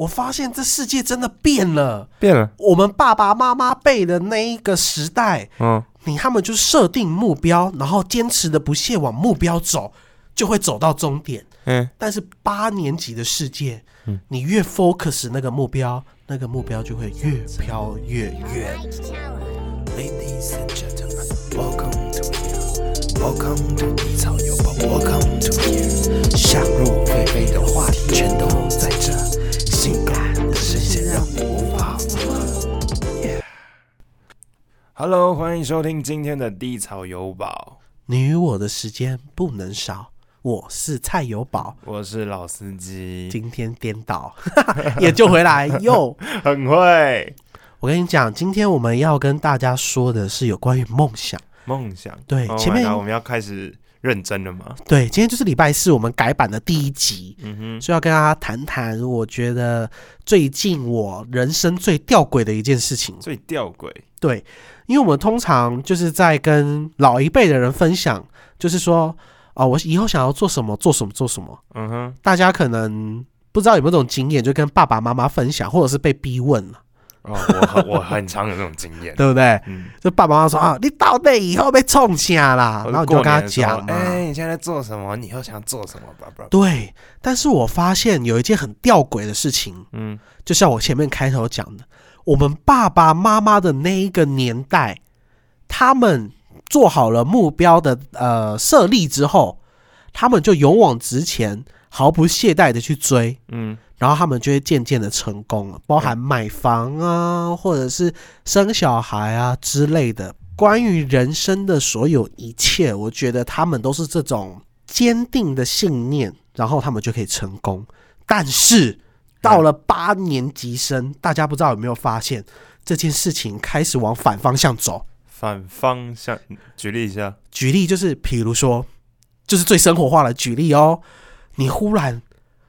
我发现这世界真的变了。变了，我们爸爸妈妈辈的那一个时代，嗯，你他们就设定目标，然后坚持的不懈往目标走，就会走到终点。嗯，但是八年级的世界，嗯你越 focus 那个目标，那个目标就会越飘越远。Ladies and gentlemen, welcome to here. Welcome to 低草有宝 Welcome to here. 想入非非的话题全都在这，让你无法负荷。Yeah. Hello，欢迎收听今天的低草有宝，你与我的时间不能少。我是蔡有宝，我是老司机，今天颠倒，也就回来又。很会我跟你讲，今天我们要跟大家说的是有关于梦想。梦想。对 Oh 前面我们要开始认真了吗？对，今天就是礼拜四，我们改版的第一集，嗯哼，所以要跟大家谈谈，我觉得最近我人生最吊诡的一件事情。最吊诡，对，因为我们通常就是在跟老一辈的人分享，就是说，哦，我以后想要做什么，做什么，做什么。嗯哼，大家可能不知道有没有这种经验，就跟爸爸妈妈分享，或者是被逼问了，哦，我很我很常有这种经验。对不对？嗯，就爸爸妈妈说啊，你到底以后被冲下啦？然后你就跟他讲嘛。哎、你现在在做什么？你以后想做什么？爸爸。对，但是我发现有一件很吊诡的事情，嗯，就像我前面开头讲的，我们爸爸妈妈的那一个年代，他们做好了目标的呃设立之后，他们就勇往直前，毫不懈怠的去追，嗯，然后他们就会渐渐的成功了，包含买房啊，或者是生小孩啊之类的。关于人生的所有一切，我觉得他们都是这种坚定的信念，然后他们就可以成功。但是到了八年级生，大家不知道有没有发现这件事情开始往反方向走？反方向，举例一下。举例就是，比如说，就是最生活化的举例哦，你忽然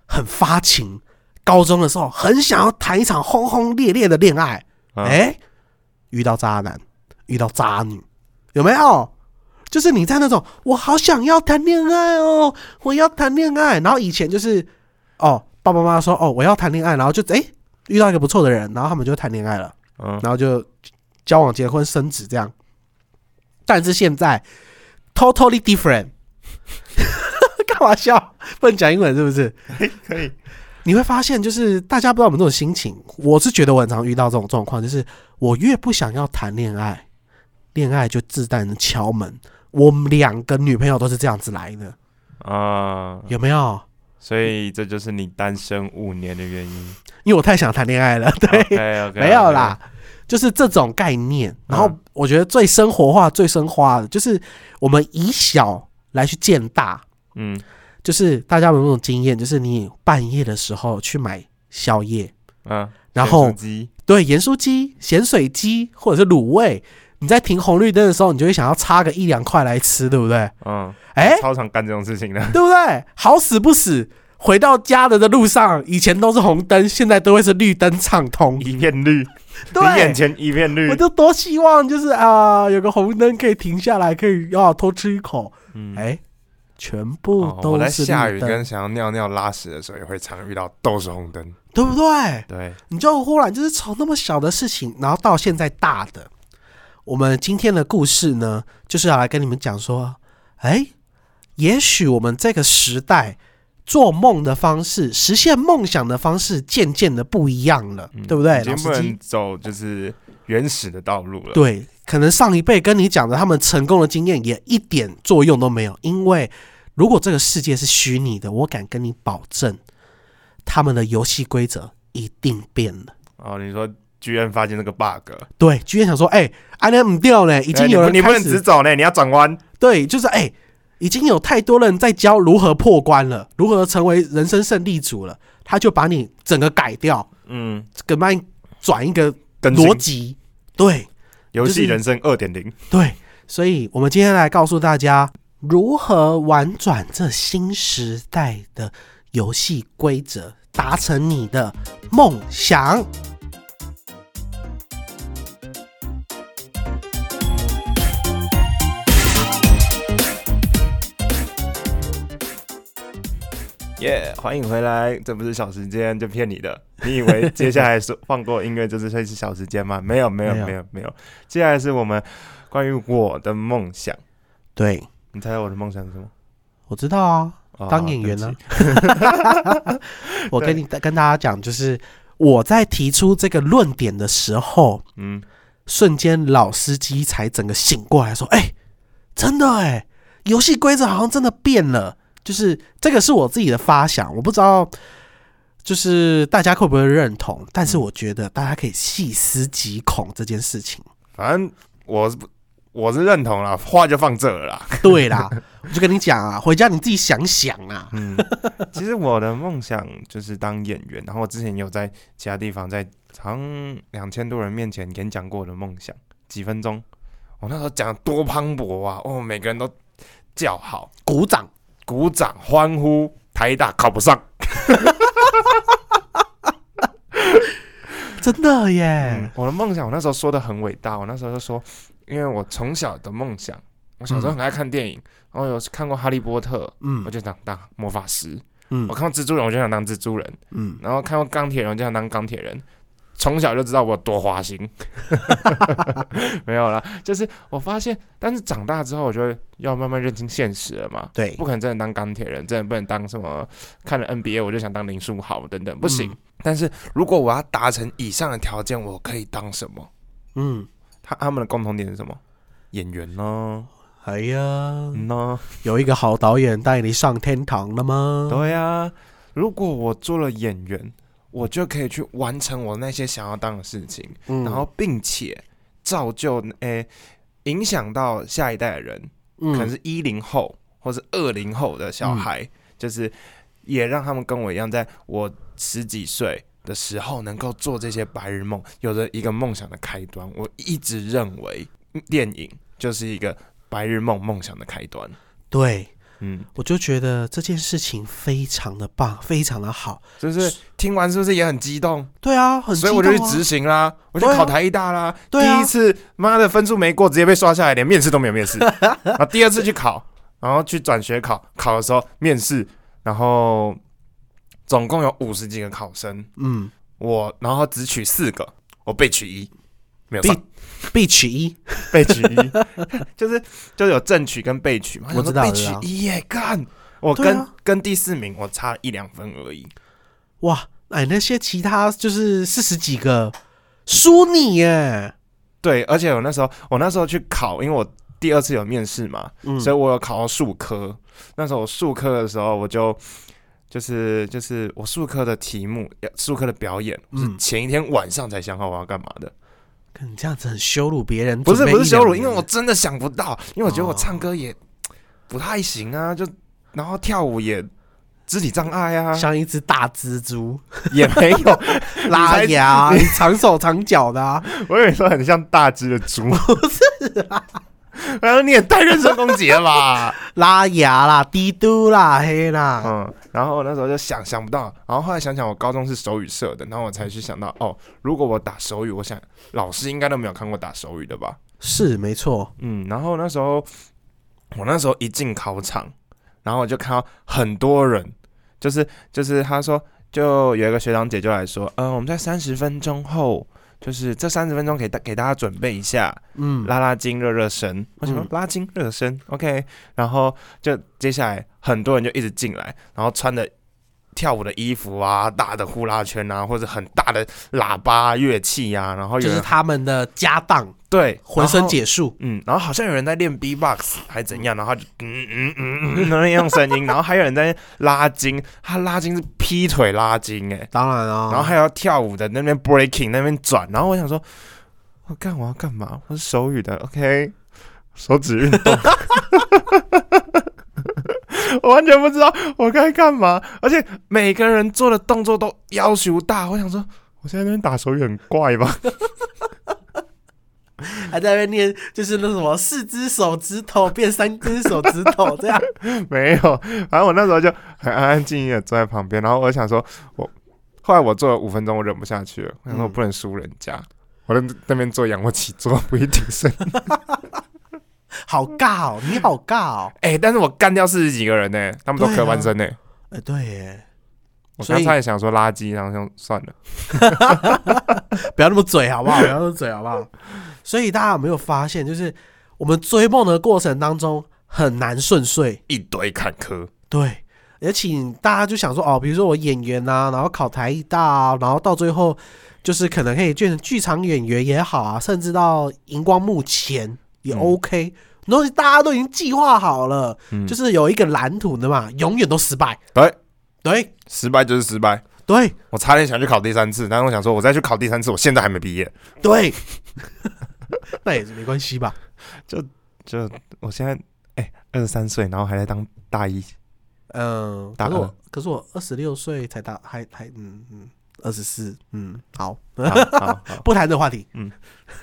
很发情，高中的时候很想要谈一场轰轰烈烈的恋爱，啊哎、遇到渣男，遇到渣女，有没有？就是你在那种我好想要谈恋爱哦，我要谈恋爱，然后以前就是哦，爸爸妈妈说哦我要谈恋爱，然后就哎、遇到一个不错的人，然后他们就谈恋爱了。嗯，然后就交往、结婚、生子这样。但是现在 totally different，干嘛笑？不能讲英文是不是？可以。你会发现，就是大家不知道有没有这种心情。我是觉得我很常遇到这种状况，就是我越不想要谈恋爱，恋爱就自带的敲门。我们两个女朋友都是这样子来的，啊，有没有？所以这就是你单身五年的原因。因为我太想谈恋爱了，对。没有啦，就是这种概念。然后嗯我觉得最生活化、最生化的，就是我们以小来去见大。嗯，就是大家有没有那种经验？就是你半夜的时候去买宵夜，嗯，然后对盐酥鸡、咸水鸡或者是卤味，你在停红绿灯的时候，你就会想要插个一两块来吃，对不对？嗯，哎、超常干这种事情的。对不对？好死不死，回到家的的路上，以前都是红灯，现在都会是绿灯畅通。一片绿，对，你眼前一片绿我。就多希望就是啊，有个红灯可以停下来，可以啊偷吃一口。嗯哎、全部哦我在都是绿灯，下雨跟想要尿尿拉屎的时候，也会常遇到都是红灯。对不对？对，你就忽然就是从那么小的事情，然后到现在大的。我们今天的故事呢，就是要来跟你们讲说，哎，也许我们这个时代做梦的方式、实现梦想的方式，渐渐的不一样了，嗯对不对？已经不老司机能走就是原始的道路了。，对，可能上一辈跟你讲的他们成功的经验也一点作用都没有，因为如果这个世界是虚拟的，我敢跟你保证，他们的游戏规则一定变了。哦，你说居然发现那个 bug，对，居然想说，哎、安那唔掉呢，已经有哎你不能直走呢，你要转弯。对，就是哎、已经有太多人在教如何破关了，如何成为人生胜利组了，他就把你整个改掉，嗯，给把你转一个逻辑。对，游戏人生二点零。对，所以我们今天来告诉大家如何玩转这新时代的游戏规则，达成你的梦想。耶欢迎回来，这不是小时间，就骗你的。你以为接下来是放过音乐就是会是小时间吗？没有，没有，没有没有，接下来是我们关于我的梦想。对，你猜猜我的梦想是什么？我知道啊，哦当演员呢、我跟你跟大家讲，就是我在提出这个论点的时候，嗯，瞬间老司机才整个醒过来，说：“哎、真的哎，游戏规则好像真的变了。”就是这个是我自己的发想，我不知道，就是大家会不会认同，但是我觉得大家可以细思极恐这件事情。反正我是我是认同了，话就放这了啦。对啦，我就跟你讲啊，回家你自己想想啊。嗯，其实我的梦想就是当演员，然后我之前有在其他地方在好像两千多人面前演讲过我的梦想，几分钟，我那时候讲得多磅礴啊，哦，每个人都叫好、鼓掌，鼓掌、欢呼，台大考不上，真的耶。嗯，，我的梦想我那时候说的很伟大，我那时候就说，因为我从小的梦想，我小时候很爱看电影，然后有看过《哈利波特》，嗯。我就想当魔法师；嗯。我看过蜘蛛人，我就想当蜘蛛人。嗯，然后看过钢铁人，我就想当钢铁人。从小就知道我有多花心，没有啦，就是我发现，但是长大之后，我就会要慢慢认清现实了嘛，对不可能真的当钢铁人，真的不能当什么看了 NBA 我就想当林书豪等等，不行。嗯但是如果我要达成以上的条件，我可以当什么？嗯，他他们的共同点是什么？演员呢？哎呀，嗯呢？有一个好导演带你上天堂了吗？对呀、如果我做了演员，我就可以去完成我那些想要当的事情。嗯然后并且造就诶、影响到下一代的人，嗯可能是一零后或是二零后的小孩，就是也让他们跟我一样，在我十几岁的时候能够做这些白日梦，有着一个梦想的开端。我一直认为电影就是一个白日梦梦想的开端。对，嗯，我就觉得这件事情非常的棒，非常的好。就是听完是不是也很激动？对啊，很激所以我就去执行啦，我就考台艺大啦。第一次妈的分数没过，直接被刷下来，连面试都没有面试。然后第二次去考，然后去转学考，考的时候面试，然后总共有五十几个考生，嗯我然后只取四个，我被取一，没有必上，必取一，被取一，就是就是有正取跟被取嘛。我知道被我知道取一耶，干，我跟、啊跟第四名我差一两分而已。哇！哎，那些其他就是四十几个输你耶，对，而且我那时候我那时候去考，因为我第二次有面试嘛，嗯所以我有考到数科。那时候我数科的时候，我就就是就是我数科的题目，数科的表演，我是嗯前一天晚上才想好我要干嘛的。可你这样子很羞辱别人，不是不是羞辱，因为我真的想不到，因为我觉得我哦唱歌也不太行啊，就然后跳舞也肢体障碍啊，像一只大蜘蛛。也没有，拉牙，你长手长脚的啊，我以为说很像大只的猪，不是啊。然后你也太人身攻击了吧？拉牙啦，滴嘟啦，黑啦，嗯，然后那时候就想想不到，然后后来想想，我高中是手语社的，然后我才去想到，哦，如果我打手语，我想老师应该都没有看过打手语的吧？是没错，嗯，然后那时候我那时候一进考场，然后我就看到很多人，就是就是他说，就有一个学长姐就来说，呃，我们在三十分钟后。就是这三十分钟给大给大家准备一下，嗯，拉拉筋、热热身。为什么嗯拉筋、热身？OK，然后就接下来很多人就一直进来，然后穿的跳舞的衣服啊，大的呼啦圈啊，或者很大的喇叭乐器啊，然后有就是他们的家当，对浑身解数，嗯，然后好像有人在练 B-box 还怎样，然后就嗯嗯嗯嗯那样声音，然后还有人在拉筋，他拉筋是劈腿拉筋哎、当然啊，然后还要跳舞的那边 breaking 那边转，然后我想说，我干我要干嘛？我是手语的，OK，手指运动，我完全不知道我该干嘛，而且每个人做的动作都要求大，我想说，我现在在那边打手语很怪吧？还在那边念，就是那什么四只手指头变三只手指头这样，没有，反正我那时候就很安安静静的坐在旁边，然后我想说，我后来我做了五分钟，我忍不下去了，我想说我嗯不能输人家，我在那边做仰卧起坐，不一挺身。好尬哦，你好尬哦，哎、但是我干掉四十几个人呢、他们都对啊科班生呢、哎，对耶，我刚才也想说垃圾，然后就算了，不要那么嘴好不好？不要那么嘴好不好？所以大家有没有发现，就是我们追梦的过程当中很难顺遂，一堆坎坷。对，而且大家就想说哦，比如说我演员啊，然后考台艺大啊，然后到最后就是可能可以变成剧场演员也好啊，甚至到荧光幕前也嗯 OK。然后大家都已经计划好了，嗯，就是有一个蓝图的嘛，永远都失败。对，对失败就是失败。对我差点想去考第三次，但是我想说，我再去考第三次，我现在还没毕业。对，那也是没关系吧？就就我现在哎二十三岁，然后还在当大一，嗯，大可是我二可是我二十六岁才大，还还嗯嗯二十四，嗯好，好好好，不谈这个话题。嗯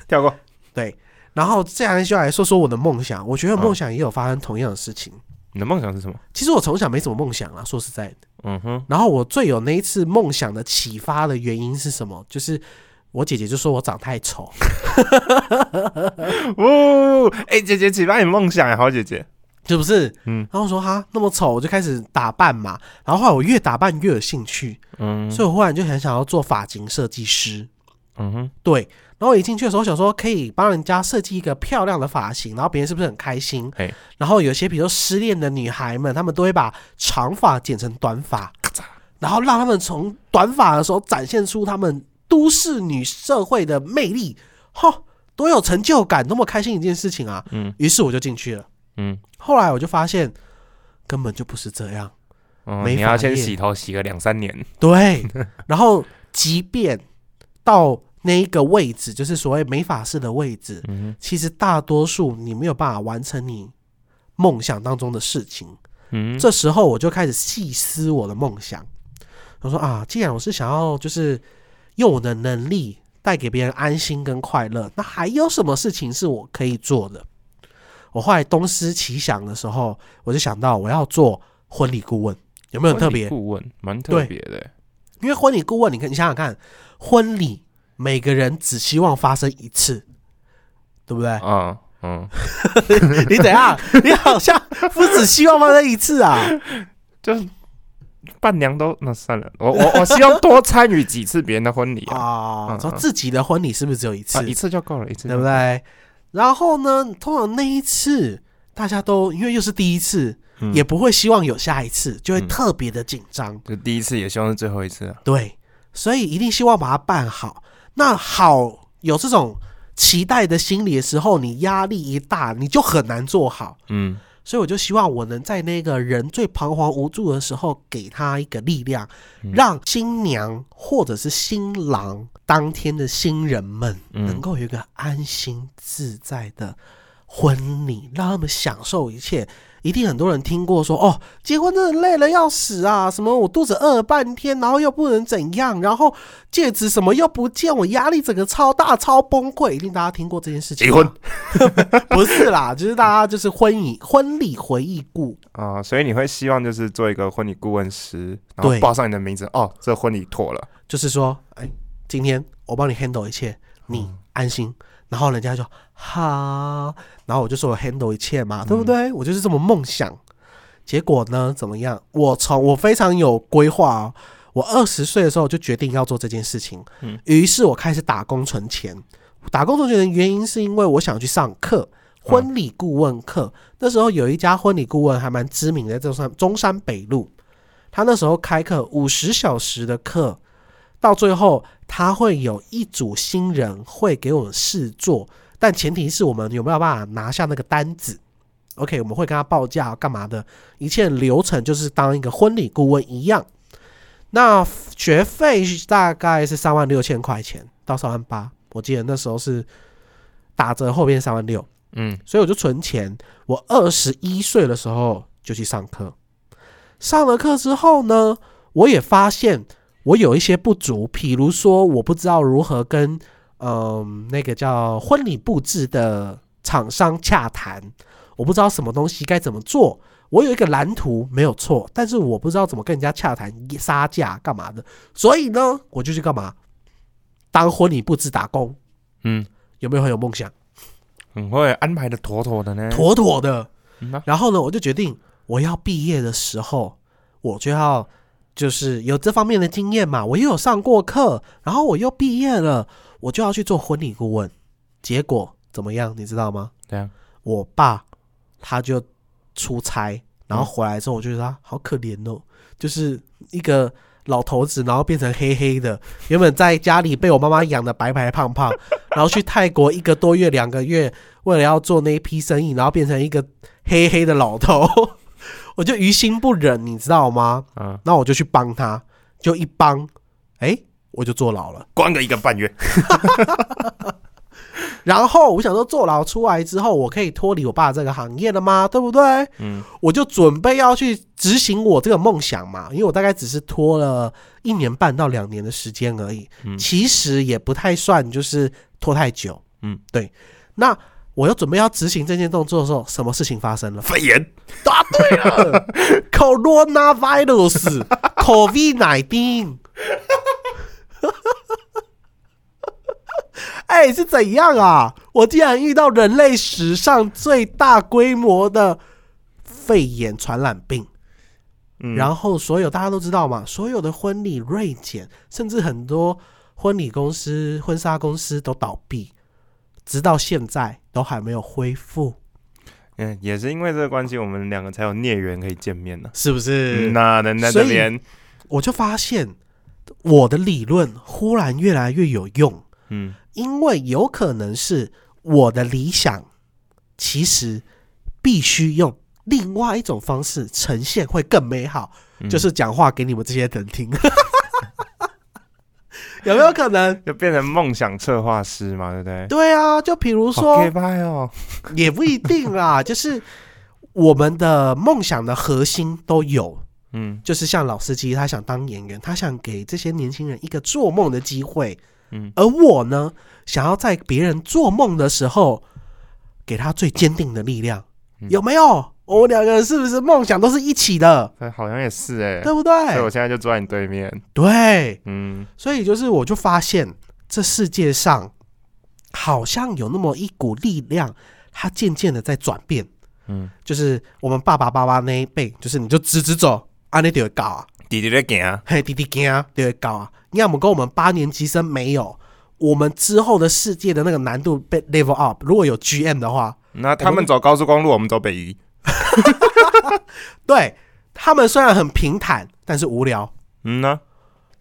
跳过。对，然后这样就来说说我的梦想。我觉得嗯梦想也有发生同样的事情。你的梦想是什么？其实我从小没什么梦想啊，说实在的。嗯哼，然后我最有那一次梦想的启发的原因是什么？就是我姐姐就说我长太丑，哦，哎，姐姐启发你梦想呀，好姐姐。是不是？嗯然后我说哈那么丑，我就开始打扮嘛。然后后来我越打扮越有兴趣，嗯所以我忽然就很想要做发型设计师。嗯哼，对，然后我一进去的时候，我想说可以帮人家设计一个漂亮的发型，然后别人是不是很开心嘿？然后有些比如说失恋的女孩们，她们都会把长发剪成短发，然后让她们从短发的时候展现出她们都市女社会的魅力，哈，多有成就感，多么开心一件事情啊！嗯于是我就进去了。嗯后来我就发现根本就不是这样，嗯，没你要先洗头洗个两三年。对，然后即便到那一个位置，就是所谓美法式的位置，嗯其实大多数你没有办法完成你梦想当中的事情。嗯，这时候我就开始细思我的梦想。我说啊，既然我是想要就是用我的能力带给别人安心跟快乐，那还有什么事情是我可以做的？我后来东思奇想的时候，我就想到我要做婚礼顾问，有没有特别？顾问蛮特别的。因为婚礼顾问，你看，你想想看，婚礼每个人只希望发生一次，对不对？嗯嗯，你怎样？你好像不只希望发生一次啊！就是伴娘都那算了，我我我希望多参与几次别人的婚礼啊，说自己的婚礼是不是只有一次？啊一次就够了，一次对不对？然后呢，通常那一次大家都因为又是第一次，嗯也不会希望有下一次，就会嗯特别的紧张。就第一次也希望是最后一次啊。对，所以一定希望把它办好。那好，有这种期待的心理的时候，你压力一大，你就很难做好。嗯所以我就希望我能在那个人最彷徨无助的时候，给他一个力量，嗯让新娘或者是新郎当天的新人们嗯能够有一个安心自在的婚礼，让他们享受一切。一定很多人听过说，哦，结婚真的累了要死啊！什么我肚子饿了半天，然后又不能怎样，然后戒指什么又不见，我压力整个超大，超崩溃。一定大家听过这件事情？结婚 不是啦，就是大家就是婚礼婚礼回忆故，啊，所以你会希望就是做一个婚礼顾问师，然后对报上你的名字，哦，这婚礼妥了。就是说，哎，今天我帮你 handle 一切，你安心。然后人家就好，然后我就说我 handle 一切嘛，对不对？我就是这么梦想。结果呢，怎么样？我从我非常有规划哦，我二十岁的时候就决定要做这件事情，嗯于是我开始打工存钱。打工存钱的原因是因为我想去上课，婚礼顾问课。那时候有一家婚礼顾问还蛮知名的，在中山中山北路。他那时候开课五十小时的课，到最后他会有一组新人会给我们试做，但前提是我们有没有办法拿下那个单子。OK，我们会跟他报价干嘛的，一切流程就是当一个婚礼顾问一样。那学费大概是三万六千块钱到三万八，我记得那时候是打折后变三万六。嗯所以我就存钱。我二十一岁的时候就去上课，上了课之后呢，我也发现我有一些不足，譬如说我不知道如何跟嗯、那个叫婚礼布置的厂商洽谈，我不知道什么东西该怎么做。我有一个蓝图没有错，但是我不知道怎么跟人家洽谈杀价干嘛的，所以呢，我就去干嘛？当婚礼布置打工，嗯，有没有很有梦想？很会安排的妥妥的呢。妥妥的。嗯啊然后呢，我就决定我要毕业的时候，我就要就是有这方面的经验嘛，我又有上过课，然后我又毕业了，我就要去做婚礼顾问。结果怎么样？你知道吗？对啊，我爸他就出差，然后回来之后，我就觉得他好可怜哦，就是一个老头子，然后变成黑黑的。原本在家里被我妈妈养的白白胖胖，然后去泰国一个多月、两个月，为了要做那一批生意，然后变成一个黑黑的老头，我就于心不忍，你知道吗？嗯，那我就去帮他，就一帮，哎、我就坐牢了。关个一个半月，然后我想说，坐牢出来之后，我可以脱离我爸这个行业了吗？对不对？嗯我就准备要去执行我这个梦想嘛，因为我大概只是拖了一年半到两年的时间而已，嗯其实也不太算就是拖太久。嗯，对。那我要准备要执行这件动作的时候，什么事情发生了？肺炎，答对了，coronavirus，COVID nineteen。哎，是怎样啊？我竟然遇到人类史上最大规模的肺炎传染病，嗯，然后所有大家都知道嘛，所有的婚礼锐减，甚至很多婚礼公司、婚纱公司都倒闭，直到现在都还没有恢复，嗯，也是因为这个关系，我们两个才有孽缘可以见面呢。是不是？嗯，那人在所以这边，我就发现我的理论忽然越来越有用，嗯因为有可能是我的理想，其实必须用另外一种方式呈现会更美好，嗯就是讲话给你们这些人听。有没有可能？就变成梦想策划师嘛，对不对？对啊，就比如好说哦，也不一定啦，就是我们的梦想的核心都有，嗯。就是像老司机，他想当演员，他想给这些年轻人一个做梦的机会，嗯。而我呢，想要在别人做梦的时候，给他最坚定的力量，嗯。有没有？我们两个人是不是梦想都是一起的，哎好像也是哎，对不对所以我对？现在就坐在你对面，对，嗯所以就是我就发现，这世界上好像有那么一股力量，它渐渐的在转变。嗯，就是我们爸爸爸爸那一辈，就是你就直直走，啊，你就会搞啊，弟弟在行，嘿，弟弟行啊，就会搞啊。你看我们跟我们八年级生没有，我们之后的世界的那个难度被 level up。如果有 GM 的话，那他们走高速公路，我们走北宜，对他们虽然很平坦，但是无聊。嗯呢，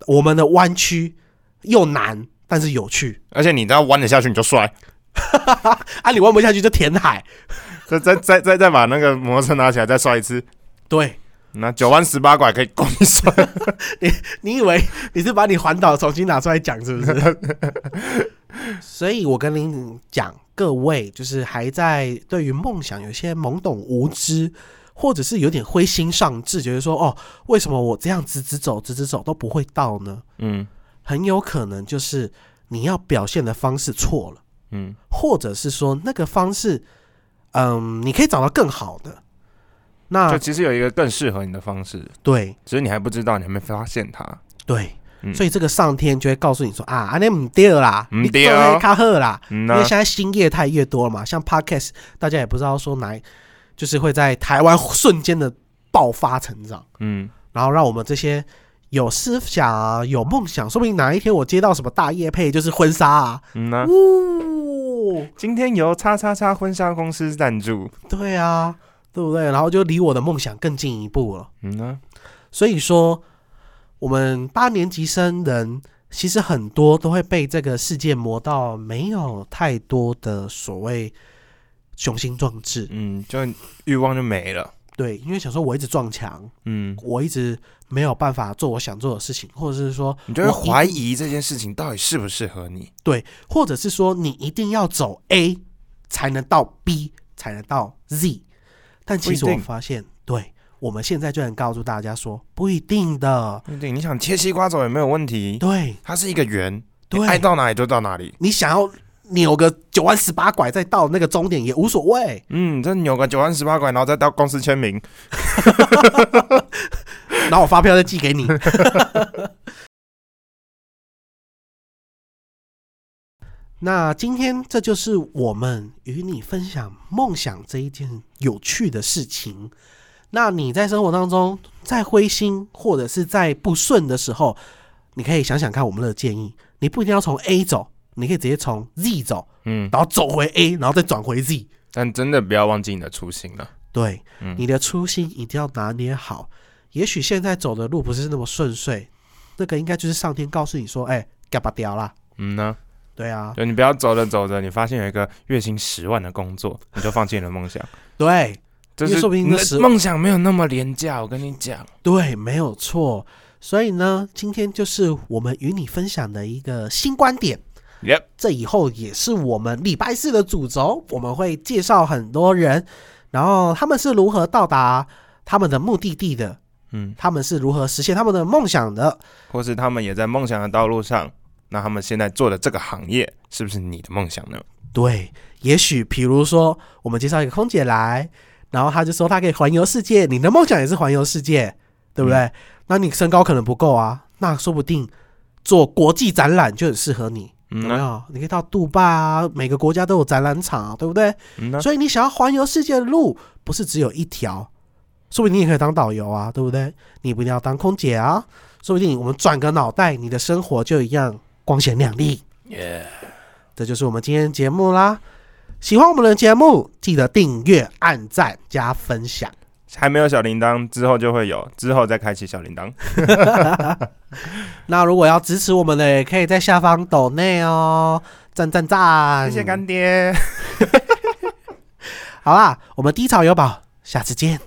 我们的弯曲又难，但是有趣。而且你只要弯得下去，你就摔。啊，你弯不下去就填海。再再再再再把那个摩托车拿起来，再摔一次。对那九弯十八拐可以够你摔。你以为你是把你环岛重新拿出来讲是不是？所以我跟您讲，各位就是还在对于梦想有些懵懂无知，或者是有点灰心丧志，觉得说哦，为什么我这样直直走直直走都不会到呢？嗯很有可能就是你要表现的方式错了，嗯或者是说那个方式，嗯，你可以找到更好的。就那其实有一个更适合你的方式，对只是你还不知道，你还没发现它。对，嗯。所以这个上天就会告诉你说啊，安尼唔对啦，你唔对哦。做黑卡赫啦，因为，现在新业态越多了嘛，像 Podcast，大家也不知道说哪，就是会在台湾瞬间的爆发成长，嗯。然后让我们这些有思想啊、有梦想，说不定哪一天我接到什么大业配，就是婚纱啊，嗯呐，呜、今天由叉叉叉婚纱公司赞助。对啊，对不对？然后就离我的梦想更进一步了。嗯呐，所以说，我们八年级生人其实很多都会被这个世界磨到没有太多的所谓雄心壮志。嗯，就欲望就没了。对，因为想说我一直撞墙，嗯，我一直没有办法做我想做的事情，或者是说你就会我怀疑这件事情到底适不适合你。对，或者是说你一定要走 A 才能到 B，才能到 Z。但其实我发现，对我们现在就能告诉大家说，不一定的。对对，你想切西瓜走也没有问题，对它是一个圆，你对，爱到哪里就到哪里。你想要扭个九弯十八拐再到那个终点也无所谓。嗯，这扭个九弯十八拐，然后再到公司签名。然后我发票再寄给你。那今天这就是我们与你分享梦想这一件有趣的事情。那你在生活当中在灰心或者是在不顺的时候，你可以想想看我们的建议，你不一定要从 A 走，你可以直接从 Z 走，嗯，然后走回 A，然后再转回 Z。但真的不要忘记你的初心了。对，嗯你的初心一定要拿捏好。也许现在走的路不是那么顺遂，那个应该就是上天告诉你说，哎、干巴掉啦。嗯呢，对啊，就你不要走着走着，你发现有一个月薪十万的工作，你就放弃你的梦想。对就是说不定你的梦想没有那么廉价，我跟你讲。对，没有错。所以呢，今天就是我们与你分享的一个新观点。Yep，这以后也是我们礼拜四的主轴，我们会介绍很多人，然后他们是如何到达他们的目的地的，嗯，他们是如何实现他们的梦想的。或是他们也在梦想的道路上，那他们现在做的这个行业是不是你的梦想呢？对，也许比如说，我们介绍一个空姐来，然后他就说他可以环游世界，你的梦想也是环游世界，对不对？那你身高可能不够啊，那说不定做国际展览就很适合你。嗯没有？你可以到杜拜啊，每个国家都有展览场、啊，对不对？嗯，所以你想要环游世界的路，不是只有一条，说不定你也可以当导游啊，对不对？你不一定要当空姐啊，说不定我们转个脑袋，你的生活就一样光鲜亮丽。耶，这就是我们今天的节目啦。喜欢我们的节目，记得订阅、按赞、加分享。还没有小铃铛，之后就会有，之后再开启小铃铛。那如果要支持我们的，也可以在下方抖内哦，赞赞赞！谢谢干爹。好啦，我们低潮有宝，下次见。